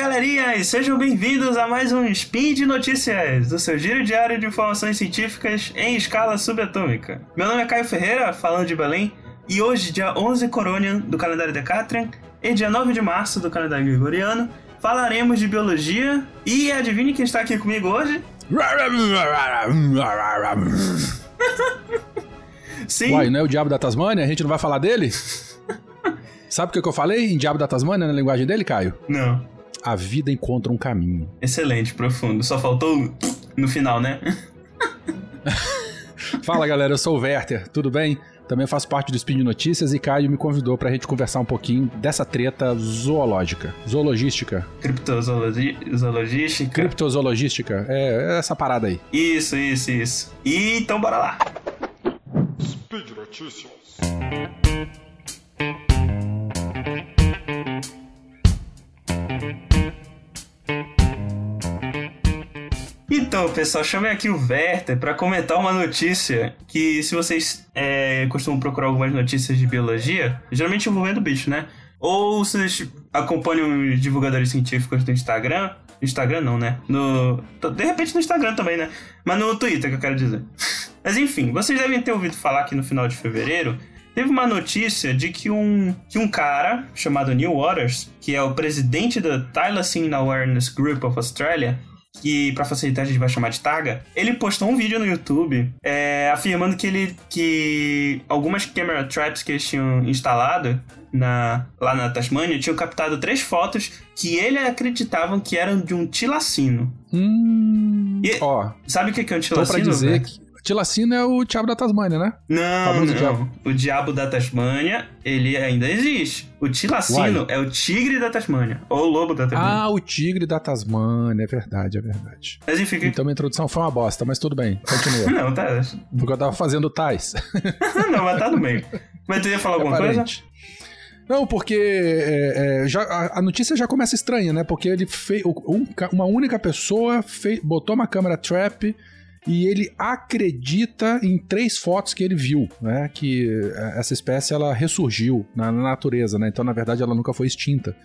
galerinha, e sejam bem-vindos a mais um Spin de Notícias, do seu giro diário de informações científicas em escala subatômica. Meu nome é Caio Ferreira, falando de Belém, e hoje, dia 11 Coronian do calendário Decatrian, e dia 9 de março do calendário Gregoriano, falaremos de biologia, e adivinhe quem está aqui comigo hoje? Sim. Uai, não é o Diabo da Tasmânia? A gente não vai falar dele? Sabe o que, eu falei em Diabo da Tasmânia na linguagem dele, Caio? Não. A vida encontra um caminho. Excelente, profundo. Só faltou no final, né? Fala galera, eu sou o Werther, tudo bem? Também faço parte do Spin de Notícias e Caio me convidou pra gente conversar um pouquinho dessa treta zoológica. Zoologística. Criptozoologística. Criptozoologística. É, é essa parada aí. Isso, isso, isso. E então bora lá. Speed Notícias. Então, pessoal, chamei aqui o Werther para comentar uma notícia que, se vocês é, costumam procurar algumas notícias de biologia, geralmente envolvendo bicho, né? Ou vocês acompanham divulgadores científicos do Instagram. Instagram não, né? No, de repente no Instagram também, né? Mas no Twitter, que eu quero dizer. Mas enfim, vocês devem ter ouvido falar que no final de fevereiro teve uma notícia de que um, que um cara chamado Neil Waters, que é o presidente da Thylacine Awareness Group of Australia, que para facilitar a gente vai chamar de Taga, ele postou um vídeo no YouTube é, afirmando que ele que algumas camera traps que eles tinham instalado na, lá na Tasmânia tinham captado três fotos que ele acreditavam que eram de um tilacino. Hum, e, ó, sabe o que é um tilacino? Só pra dizer que Tilacino é o diabo da Tasmânia, né? Não, não. Diabo. O diabo da Tasmânia, ele ainda existe. O Tilacino Uai. é o tigre da Tasmânia. Ou o lobo da Tasmânia. Ah, o tigre da Tasmânia. É verdade, é verdade. Mas enfim. Então minha introdução foi uma bosta, mas tudo bem. Continua. não, tá. Porque eu tava fazendo tais. não, mas tá no meio. Mas tu ia falar é alguma coisa? Não, porque é, é, já, a, a, notícia já começa estranha, né? Porque ele fez. Um, uma única pessoa fez, botou uma câmera trap e ele acredita em três fotos que ele viu, né? Que é, essa espécie ela ressurgiu na, natureza, né? Então, na verdade, ela nunca foi extinta.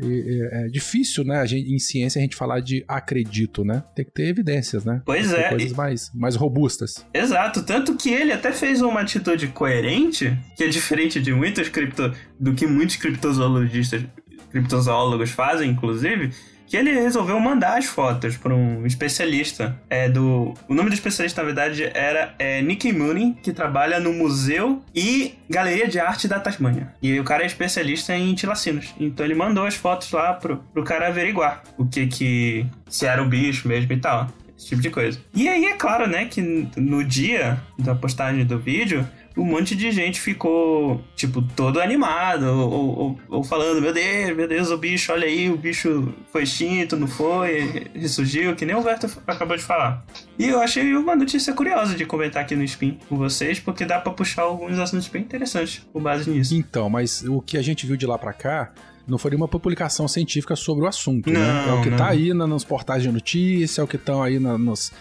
E, é, é difícil, né? A gente, em ciência a gente falar de acredito, né? Tem que ter evidências, né? Pois é. Coisas mais, mais robustas. Exato. Tanto que ele até fez uma atitude coerente, que é diferente de muitos cripto, do que muitos criptozoologistas, criptozoólogos fazem, inclusive que ele resolveu mandar as fotos para um especialista. É do, o nome do especialista, na verdade, era é, Nicky Mooney, que trabalha no Museu e Galeria de Arte da Tasmânia. E o cara é especialista em tilacinos. Então ele mandou as fotos lá pro, pro cara averiguar o que que... se era o bicho mesmo e tal. Esse tipo de coisa. E aí é claro, né, que no dia da postagem do vídeo, um monte de gente ficou, tipo, todo animado, ou, ou, ou, falando, meu Deus, meu Deus, o bicho, olha aí, o bicho foi extinto, não foi, ressurgiu, que nem o Verto acabou de falar. E eu achei uma notícia curiosa de comentar aqui no Spin com vocês, porque dá para puxar alguns assuntos bem interessantes com base nisso. Então, mas o que a gente viu de lá para cá não foi nenhuma publicação científica sobre o assunto, não, né? É o que não. tá aí nos portais de notícia, é o que estão aí na, nos,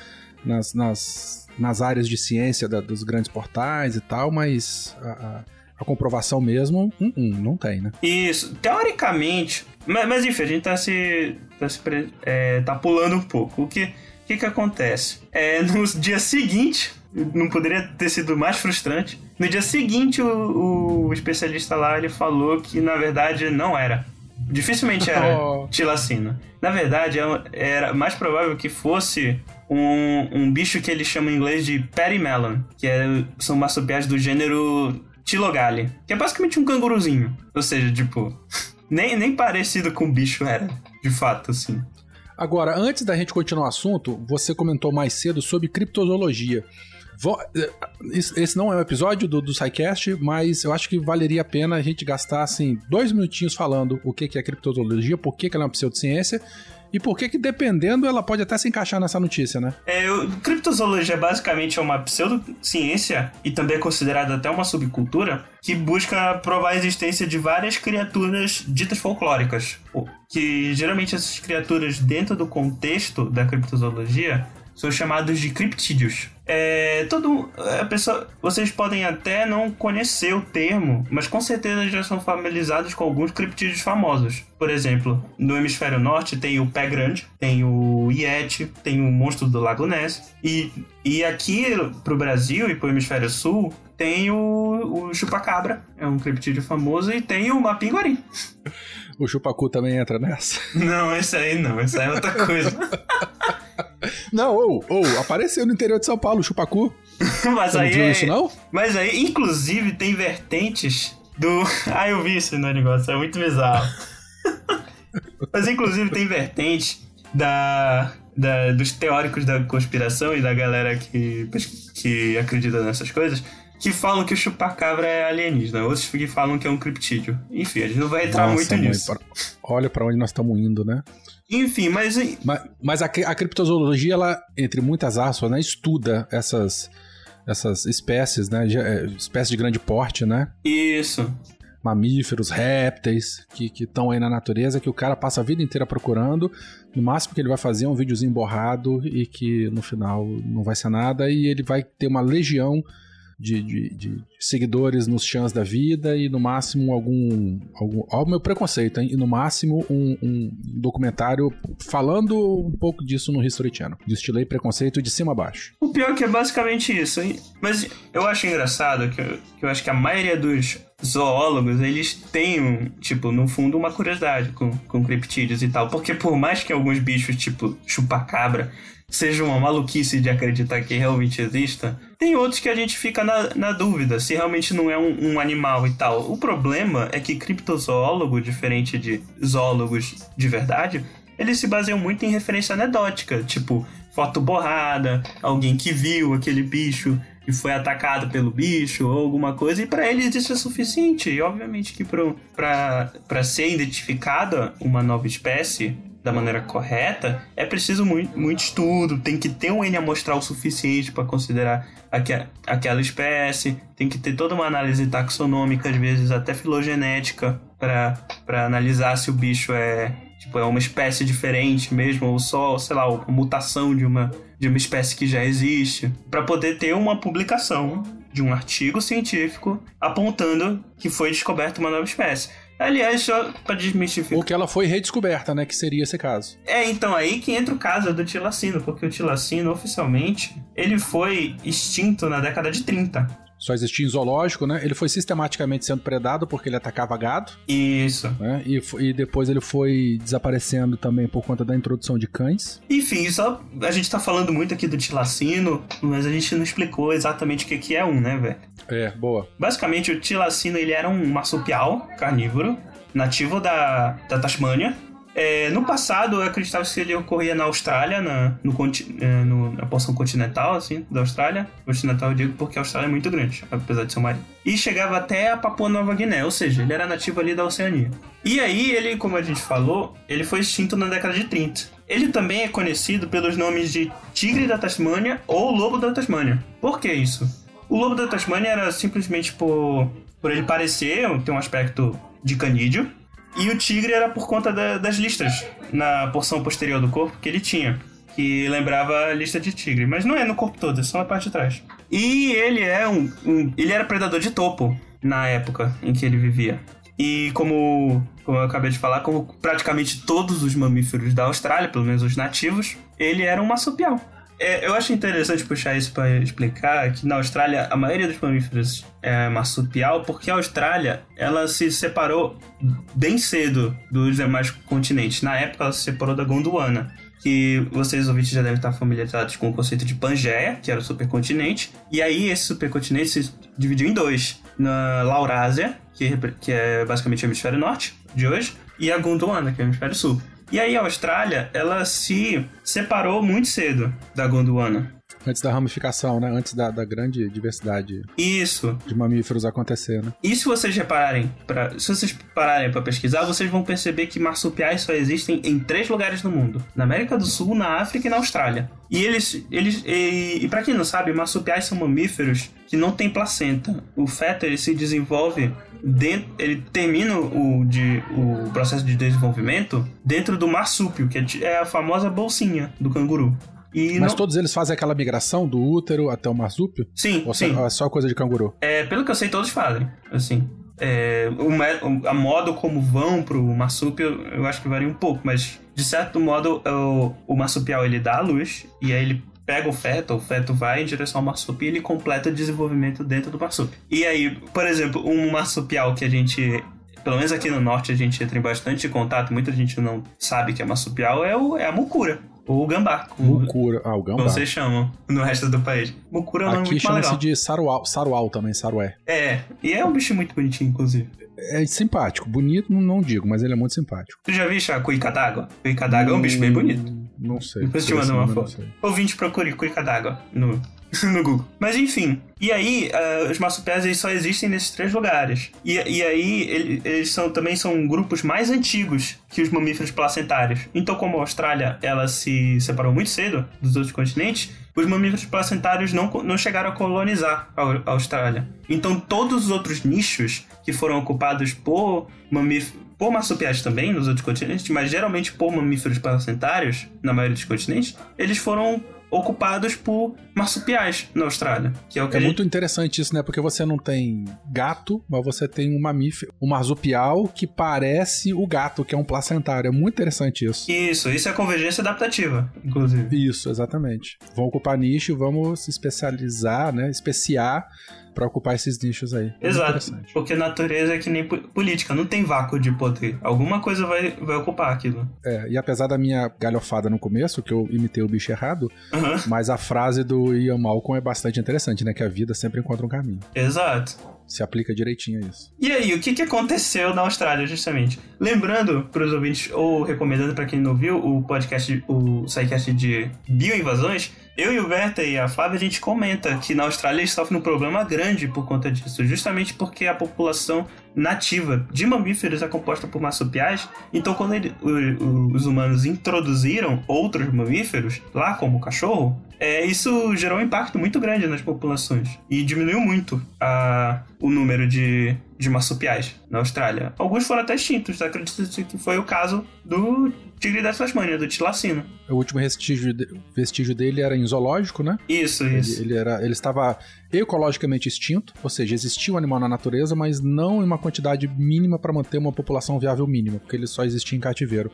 nas, nas nas áreas de ciência da, dos grandes portais e tal, mas a, a, a comprovação mesmo, um, um, não tem, né? Isso, teoricamente, mas, mas enfim, a gente tá se. tá, se, é, tá pulando um pouco. O que, que, que acontece? É, no dia seguinte, não poderia ter sido mais frustrante. No dia seguinte, o, o especialista lá ele falou que na verdade não era. Dificilmente era oh. tilacina. Na verdade, é era mais provável que fosse um, um bicho que ele chama em inglês de Melon, que é, são marsupiais do gênero Tilogale, que é basicamente um canguruzinho. Ou seja, tipo, nem, nem parecido com bicho era, de fato, assim. Agora, antes da gente continuar o assunto, você comentou mais cedo sobre criptozoologia. Eh, esse não é um episódio do, do SciCast, mas eu acho que valeria a pena a gente gastar assim, dois minutinhos falando o que é criptozoologia, por que ela é uma pseudociência e por que que, dependendo, ela pode até se encaixar nessa notícia, né? É, o, criptozoologia basicamente é uma pseudociência e também é considerada até uma subcultura que busca provar a existência de várias criaturas ditas folclóricas. Que geralmente essas criaturas, dentro do contexto da criptozoologia, são chamados de criptídeos. É, todo a pessoa, vocês podem até não conhecer o termo, mas com certeza já são familiarizados com alguns criptídeos famosos. Por exemplo, no hemisfério norte tem o pé grande, tem o Yeti, tem o monstro do Lago Ness, e, e aqui pro Brasil e pro hemisfério sul tem o, o chupacabra, é um criptídeo famoso, e tem o mapinguari. O chupacu também entra nessa? Não, esse aí não, esse aí é outra coisa. Não, ou, ou, apareceu no interior de São Paulo, chupacu. Mas Você não aí viu é- isso, não? Mas aí, inclusive, tem vertentes do. Ah, eu vi isso no negócio, é muito bizarro. Mas, inclusive, tem vertentes da, da- dos teóricos da conspiração e da galera que, que acredita nessas coisas que falam que o chupacabra é alienígena. Outros que falam que é um criptídeo. Enfim, a gente não vai entrar Nossa, muito mãe, nisso. Olha pra onde nós estamos indo, né? Enfim, mas Mas, mas a, a criptozoologia, ela, entre muitas aspas, né, estuda essas, essas espécies, né? é, espécies de grande porte, né? isso. Mamíferos, répteis, que estão aí na natureza, que o cara passa a vida inteira procurando. No máximo que ele vai fazer é um videozinho borrado e que no final não vai ser nada. E ele vai ter uma legião de, de- de seguidores nos chãs da vida e no máximo algum. algum o meu preconceito, hein? E no máximo um, um documentário falando um pouco disso no History Channel. Destilei preconceito de cima a baixo. O pior é que é basicamente isso. hein? Mas eu acho engraçado que eu, que eu acho que a maioria dos zoólogos, eles têm, tipo, no fundo, uma curiosidade com, com criptídeos e tal. Porque por mais que alguns bichos, tipo chupacabra, sejam uma maluquice de acreditar que realmente exista, tem outros que a gente fica na, na dúvida se realmente não é um, um animal e tal. O problema é que criptozoólogo, diferente de zoólogos de verdade, eles se baseiam muito em referência anedótica, tipo foto borrada, alguém que viu aquele bicho e foi atacado pelo bicho ou alguma coisa, e para eles isso é suficiente. E obviamente que para ser identificada uma nova espécie da maneira correta, é preciso muito, muito estudo, tem que ter um N amostral suficiente para considerar aque, aquela espécie, tem que ter toda uma análise taxonômica, às vezes até filogenética, para analisar se o bicho é tipo é uma espécie diferente mesmo ou só, sei lá, uma mutação de uma de uma espécie que já existe, para poder ter uma publicação de um artigo científico apontando que foi descoberta uma nova espécie. Aliás, só para desmistificar. Ou que ela foi redescoberta, né? Que seria esse caso. É, então aí que entra o caso do tilacino, porque o tilacino, oficialmente, ele foi extinto na década de 30. Só existia em zoológico, né? Ele foi sistematicamente sendo predado porque ele atacava gado, Isso. né? E, e depois ele foi desaparecendo também por conta da introdução de cães. Enfim, só a gente tá falando muito aqui do tilacino, mas a gente não explicou exatamente o que, que é um, né, velho? É, boa. Basicamente, o tilacino ele era um marsupial carnívoro, nativo da, da Tasmânia. É, no passado, eu acreditava que ele ocorria na Austrália, na, no, é, no- na porção continental, assim, da Austrália. Continental eu digo porque a Austrália é muito grande, apesar de ser um mar. E chegava até a Papua Nova Guiné, ou seja, ele era nativo ali da Oceania. E aí, ele, como a gente falou, ele foi extinto na década de 30. Ele também é conhecido pelos nomes de tigre da Tasmânia ou lobo da Tasmânia. Por que isso? O lobo da Tasmânia era simplesmente por, por ele parecer, ter um aspecto de canídeo. E o tigre era por conta da- das listras na porção posterior do corpo que ele tinha. Que lembrava a lista de tigre. Mas não é no corpo todo, é só na parte de trás. E ele é um, um- Ele era predador de topo na época em que ele vivia. E como, como eu acabei de falar, como praticamente todos os mamíferos da Austrália, pelo menos os nativos, ele era um marsupial. É, eu acho interessante puxar isso para explicar que na Austrália a maioria dos mamíferos é marsupial, porque a Austrália ela se separou bem cedo dos demais continentes. Na época ela se separou da Gondwana, que vocês ouvintes já devem estar familiarizados com o conceito de Pangeia, que era o supercontinente. E aí esse supercontinente se dividiu em dois, na Laurásia, que, que é basicamente o hemisfério norte de hoje, e a Gondwana, que é o hemisfério sul. E aí a Austrália, ela se separou muito cedo da Gondwana. Antes da ramificação, né? Antes da, da grande diversidade Isso. de mamíferos acontecer, né? E se vocês repararem, pra, se vocês pararem para pesquisar, vocês vão perceber que marsupiais só existem em três lugares no mundo: na América do Sul, na África e na Austrália. E eles, eles e, e para quem não sabe, marsupiais são mamíferos que não têm placenta. O feto ele se desenvolve dentro, ele termina o, de, o processo de desenvolvimento dentro do marsúpio, que é é a famosa bolsinha do canguru. E Mas não- todos eles fazem aquela migração do útero até o marsúpio? Sim, Ou sim. só- é só coisa de canguru? É, pelo que eu sei, todos fazem, assim. É, o, a modo como vão pro marsúpio, eu acho que varia um pouco, mas de certo modo o, o marsupial ele dá a luz e aí ele pega o feto, o feto vai em direção ao marsúpio e ele completa o desenvolvimento dentro do marsúpio. E aí, por exemplo, um marsupial que a gente pelo menos aqui no norte a gente entra em bastante contato, muita gente não sabe que é marsupial, é, o, é a mucura, o gambá, como, Mucura. Ah, o como gambá. vocês chamam no resto do país. Mucura é um nome Aqui muito mais chama-se legal. de sarual, sarual também, sarué. É, e é um bicho muito bonitinho, inclusive. É simpático. Bonito, não- digo, mas ele é muito simpático. Tu já viu a cuica d'água? Cuica d'água é um bicho bem bonito. Hum, Não sei. Depois te mando uma foto. Ouvinte, procure cuica d'água no, no Google. Mas enfim, e aí ah, os marsupiais eles só existem nesses três lugares. E, e aí ele- eles são, também são grupos mais antigos que os mamíferos placentários. Então como a Austrália ela se separou muito cedo dos outros continentes, os mamíferos placentários não, não chegaram a colonizar a Austrália. Então todos os outros nichos que foram ocupados por mamíferos por marsupiais também nos outros continentes, mas geralmente por mamíferos placentários na maioria dos continentes, eles foram ocupados por marsupiais na Austrália, que é o que É gente- muito interessante isso, né? Porque você não tem gato, mas você tem um mamífero, um marsupial que parece o gato, que é um placentário. É muito interessante isso. Isso, isso é convergência adaptativa, inclusive. Isso, exatamente. Vão ocupar nicho e vamos se especializar, né? Especiar pra ocupar esses nichos aí. Muito Exato, porque natureza é que nem po- política, não tem vácuo de poder. Alguma coisa vai, vai ocupar aquilo. É, e apesar da minha galhofada no começo, que eu imitei o bicho errado, Aham, mas a frase do Ian Malcolm é bastante interessante, né? Que a vida sempre encontra um caminho. exato. Se aplica direitinho a isso. E aí, o que, que aconteceu na Austrália, justamente? Lembrando para os ouvintes, ou recomendando para quem não viu, o podcast, o SciCast de bioinvasões, eu e o Berta e a Flávia, a gente comenta que na Austrália eles sofrem um problema grande por conta disso, justamente porque a população nativa de mamíferos é composta por marsupiais, então quando ele- o- os humanos introduziram outros mamíferos, lá como o cachorro, é, isso gerou um impacto muito grande nas populações e diminuiu muito a, o número de, de marsupiais na Austrália. Alguns foram até extintos, acredita-se que foi o caso do tigre da Tasmânia, do tilacino. O último vestígio, de- vestígio dele era em zoológico, né? Isso, Ele, isso. ele era, ele estava ecologicamente extinto, ou seja, existia um animal na natureza, mas não em uma quantidade mínima para manter uma população viável mínima, porque ele só existia em cativeiro.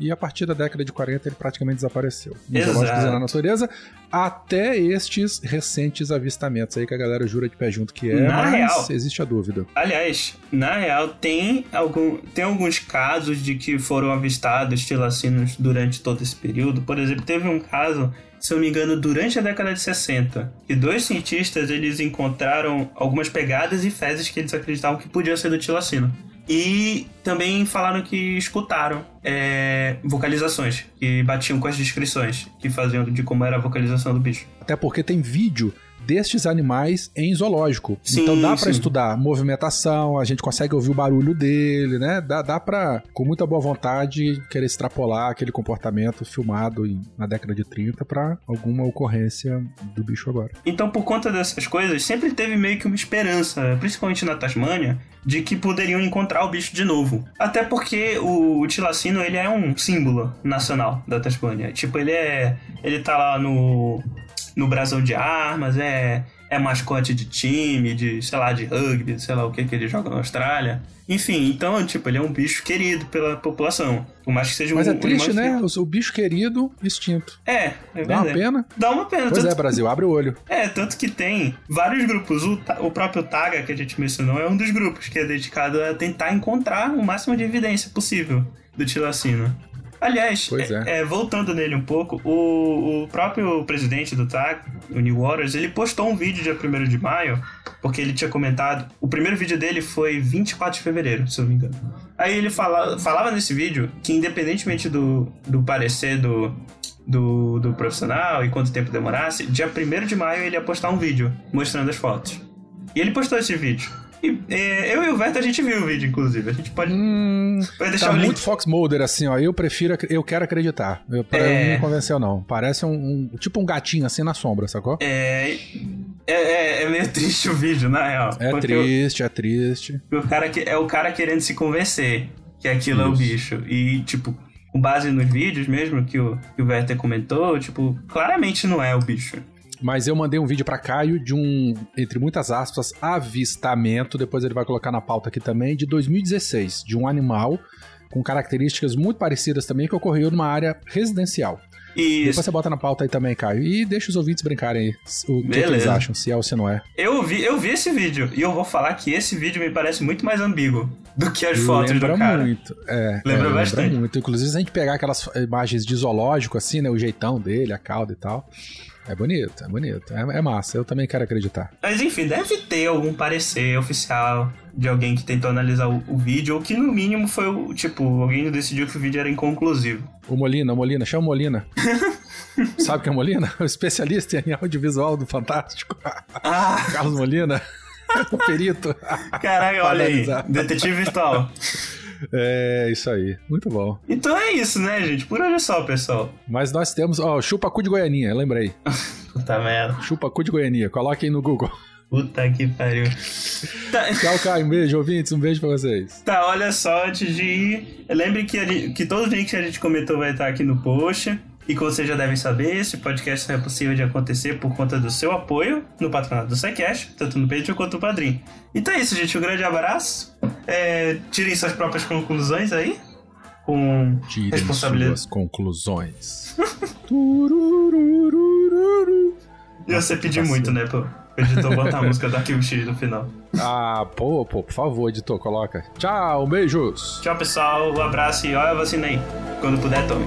E a partir da década de 40 ele praticamente desapareceu. Nos Exato. zoológicos e na natureza, até estes recentes avistamentos aí que a galera jura de pé junto que é, Na mas real. existe a dúvida. Aliás, na real, tem, algum, tem alguns casos de que foram avistados tilacinos durante todo esse período. Por exemplo, teve um caso, se eu não me engano, durante a década de 60, que dois cientistas eles encontraram algumas pegadas e fezes que eles acreditavam que podiam ser do tilacino. E também falaram que escutaram é, vocalizações, que batiam com as descrições que faziam de como era a vocalização do bicho. Até porque tem vídeo destes animais em zoológico. Sim, então dá pra estudar movimentação, a gente consegue ouvir o barulho dele, né? Dá, dá pra, com muita boa vontade, querer extrapolar aquele comportamento filmado em- na década de 30 pra alguma ocorrência do bicho agora. Então, por conta dessas coisas, sempre teve meio que uma esperança, principalmente na Tasmânia, de que poderiam encontrar o bicho de novo. Até porque o, o tilacino, ele é um símbolo nacional da Tasmânia. Tipo, ele é... Ele tá lá no... No brasão de armas, é... É mascote de time, de, sei lá, de rugby, sei lá o que que ele joga na Austrália. Enfim, então, tipo, ele é um bicho querido pela população. Por mais que seja Mas um é triste, animal né? O, o bicho querido extinto. É, é Dá uma pena. Dá uma pena. Pois tanto é, Brasil, abre o olho. é, tanto que tem vários grupos. O, o próprio Taga, que a gente mencionou, é um dos grupos que é dedicado a tentar encontrar o máximo de evidência possível do tilacino. Aliás, Pois é. é, voltando nele um pouco, o, o próprio presidente do TAG, o New Waters, ele postou um vídeo dia 1 de maio, porque ele tinha comentado. O primeiro vídeo dele foi 24 de fevereiro, se eu não me engano. Aí ele fala, falava nesse vídeo que, independentemente do, do parecer do, do, do profissional e quanto tempo demorasse, dia 1 de maio ele ia postar um vídeo mostrando as fotos. E ele postou esse vídeo. É, eu e o Verto a gente viu o vídeo, inclusive. A gente pode, Hum, pode deixar tá o link. muito Fox Mulder, assim, ó. Eu prefiro, eu quero acreditar. Eu, pra- É. Não me convenceu, não. Parece um, um- tipo um gatinho assim na sombra, sacou? É, é, é, é meio triste o vídeo, na real. É triste, é triste. O, cara que, é o cara querendo se convencer que aquilo é o Isso. bicho. E, tipo, com base nos vídeos mesmo que o, que o Werther comentou, tipo, claramente não é o bicho. Mas eu mandei um vídeo para Caio de um, entre muitas aspas, avistamento, depois ele vai colocar na pauta aqui também, de 2016, de um animal com características muito parecidas também que ocorreu numa área residencial. E Depois você bota na pauta aí também, Caio. E deixa os ouvintes brincarem aí o que, eles acham, se é ou se não é. eu vi, eu vi esse vídeo e eu vou falar que esse vídeo me parece muito mais ambíguo do que as fotos lembra do cara. muito. É, Lembra é, bastante. muito. Inclusive, se a gente pegar aquelas imagens de zoológico, assim, né? O jeitão dele, a cauda e tal. É bonito, é bonito. É, é massa, eu também quero acreditar. Mas enfim, deve ter algum parecer oficial de alguém que tentou analisar o, o vídeo, ou que no mínimo foi o. Tipo, alguém decidiu que o vídeo era inconclusivo. O Molina, o Molina, chama o Molina. Sabe quem é o Molina? O especialista em audiovisual do Fantástico. Ah, Carlos Molina, o perito. caraca, olha aí. Detetive virtual. É, isso aí. Muito bom. Então é isso, né, gente? Por hoje é só, pessoal. Mas nós temos, ó, chupa-cu de Goianinha, lembrei. Puta merda. Chupa-cu de Goianinha, coloque aí no Google. Puta que pariu. Tá, Tchau, Caio, um beijo, ouvintes, um beijo pra vocês. tá, olha só, antes de ir, lembre que, gente- que todos os links que a gente comentou vai estar aqui no post. E como vocês já devem saber, esse podcast só é possível de acontecer por conta do seu apoio no patronato do SciCash, tanto no Patreon quanto no Padrim. Então é isso, gente. Um grande abraço. É, tirem suas próprias conclusões aí. Com Tirem responsabilidade. suas conclusões. E você pediu Nossa, muito, né, pro pro editor botar a música do Arquivo X no final. Ah, pô, pô, por favor, editor, coloca. Tchau, beijos. Tchau, pessoal. Um abraço e olha a vacina aí. Quando puder, tome.